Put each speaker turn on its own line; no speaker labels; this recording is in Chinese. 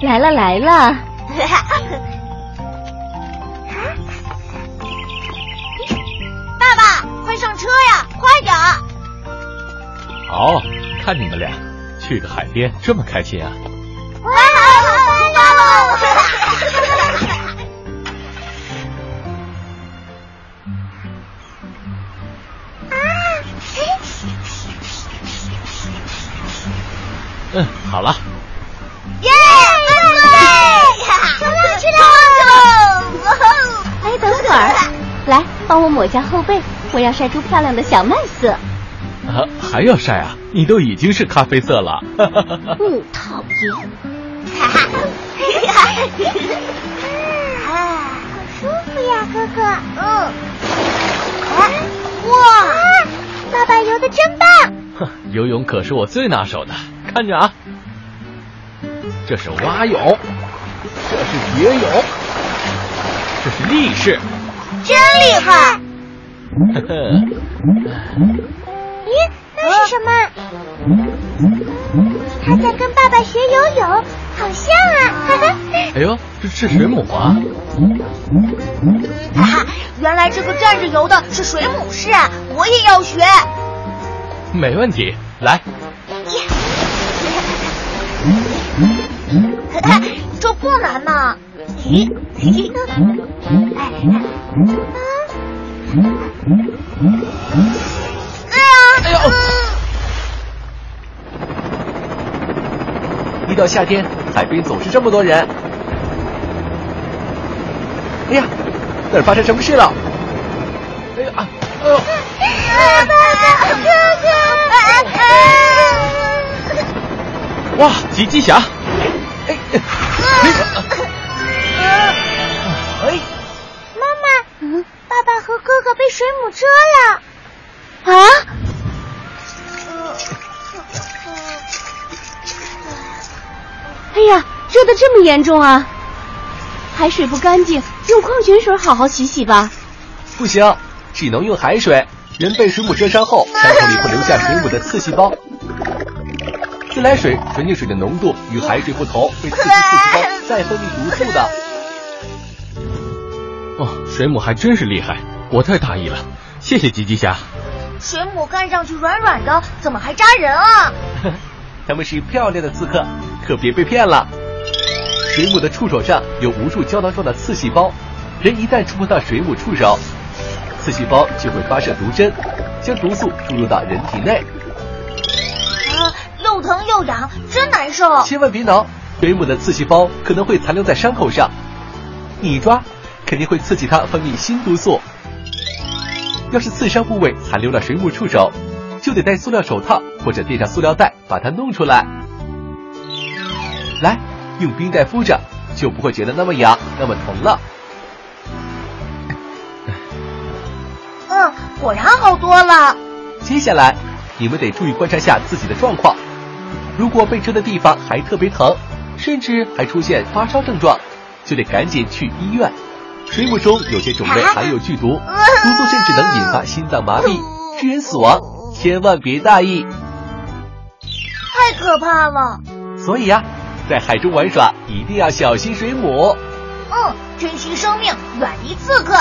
来了来了。
爸爸，快上车呀，快点儿！
好看你们俩去个海边这么开心啊！
哇，好棒哦！
嗯，好了。
儿，来帮我抹一下后背，我要晒出漂亮的小麦色。
啊，还要晒啊？你都已经是咖啡色了。
嗯，讨厌。
哈哈，啊，好舒服呀，哥哥。嗯。哇，爸爸游的真棒！
哼，游泳可是我最拿手的，看着啊。这是蛙泳，这是蝶泳，这是立式，
真厉害！咦，那是什么？他在跟爸爸学游泳，好像啊！哈哈。
哎呦，这是水母啊！
哈 哈，原来这个站着游的是水母式，我也要学。
没问题，来。
这不难嘛！咦？哎呀！
哎呦！一到夏天，海边总是这么多人。哎呀，那儿发生什么事了？哎呀！哎呦！
爸爸，哥
哥！哇，吉吉侠！哎！
水母蛰了。
啊？哎呀，蛰的这么严重啊！海水不干净，用矿泉水好好洗洗吧。
不行，只能用海水。人被水母蛰伤后，伤口里会留下水母的刺细胞。自来水、纯净水的浓度与海水不同，会刺激刺细胞再分泌毒素的。哦，水母还真是厉害，我太大意了，谢谢吉吉侠。
水母看上去软软的，怎么还扎人啊？
他们是漂亮的刺客，可别被骗了。水母的触手上有无数胶囊状的刺细胞，人一旦触碰到水母触手，刺细胞就会发射毒针，将毒素注入到人体内。
啊，又疼又痒，真难受。
千万别挠，水母的刺细胞可能会残留在伤口上，你一抓，肯定会刺激它分泌新毒素。要是刺伤部位残留了水母触手，就得戴塑料手套或者垫上塑料袋把它弄出来。来，用冰袋敷着，就不会觉得那么痒、那么疼了。
嗯，果然好多了。
接下来，你们得注意观察下自己的状况。如果被蛰的地方还特别疼，甚至还出现发烧症状，就得赶紧去医院。水母中有些种类含有剧毒，毒素甚至能引发心脏麻痹，致人死亡，千万别大意。
太可怕了。
所以呀、在海中玩耍一定要小心水母。
嗯，珍惜生命，远离刺客。